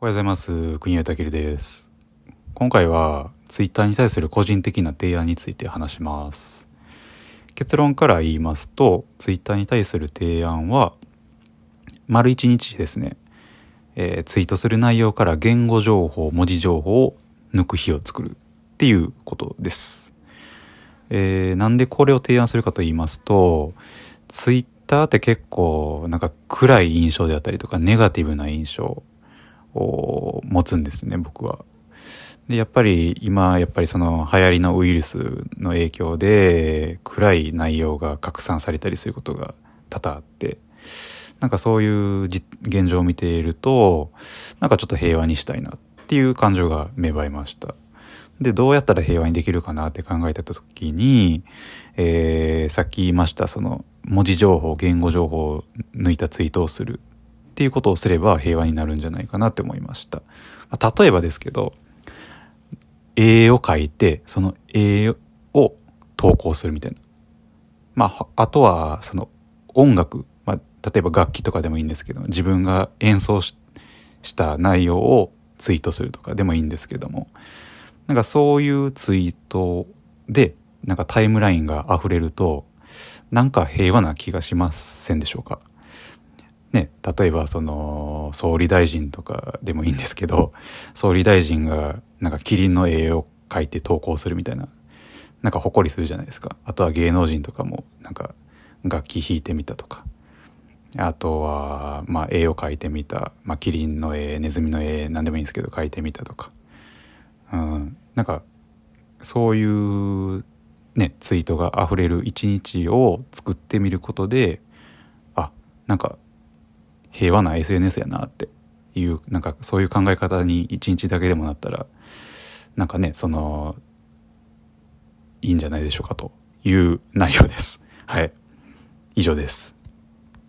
おはようございます。国谷健です。今回はツイッターに対する個人的な提案について話します。結論から言いますと、ツイッターに対する提案は、丸一日ですね、えーツイートする内容から言語情報、文字情報を抜く日を作るっていうことです。えーなんでこれを提案するかと言いますと、ツイッターって結構なんか暗い印象であったりとかネガティブな印象を持つんですね僕は。でやっぱり今やっぱりその流行りのウイルスの影響で暗い内容が拡散されたりすることが多々あってなんかそういう現状を見ているとなんかちょっと平和にしたいなっていう感情が芽生えました。で、どうやったら平和にできるかなって考えた時に、えー、さっき言いました、その、文字情報、言語情報を抜いたツイートをするっていうことをすれば平和になるんじゃないかなって思いました。ま例えばですけど、絵を描いて、その絵を投稿するみたいな。まあ、あとは、その、音楽、まあ、例えば楽器とかでもいいんですけど、自分が演奏しした内容をツイートするとかでもいいんですけども、なんかそういうツイートで、なんかタイムラインが溢れると、なんか平和な気がしませんでしょうか？ね、例えばその、総理大臣とかでもいいんですけど、総理大臣がなんかキリンの絵を描いて投稿するみたいな、なんか誇りするじゃないですか。あとは芸能人とかも、なんか楽器弾いてみたとか。あとは、まあ、絵を描いてみた。まあ、キリンの絵、ネズミの絵、何でもいいんですけど、描いてみたとか。うん、なんかそういうねツイートが溢れる一日を作ってみることであなんか平和な SNS やなっていうなんかそういう考え方に一日だけでもなったらなんかねそのいいんじゃないでしょうかという内容です。はい以上です。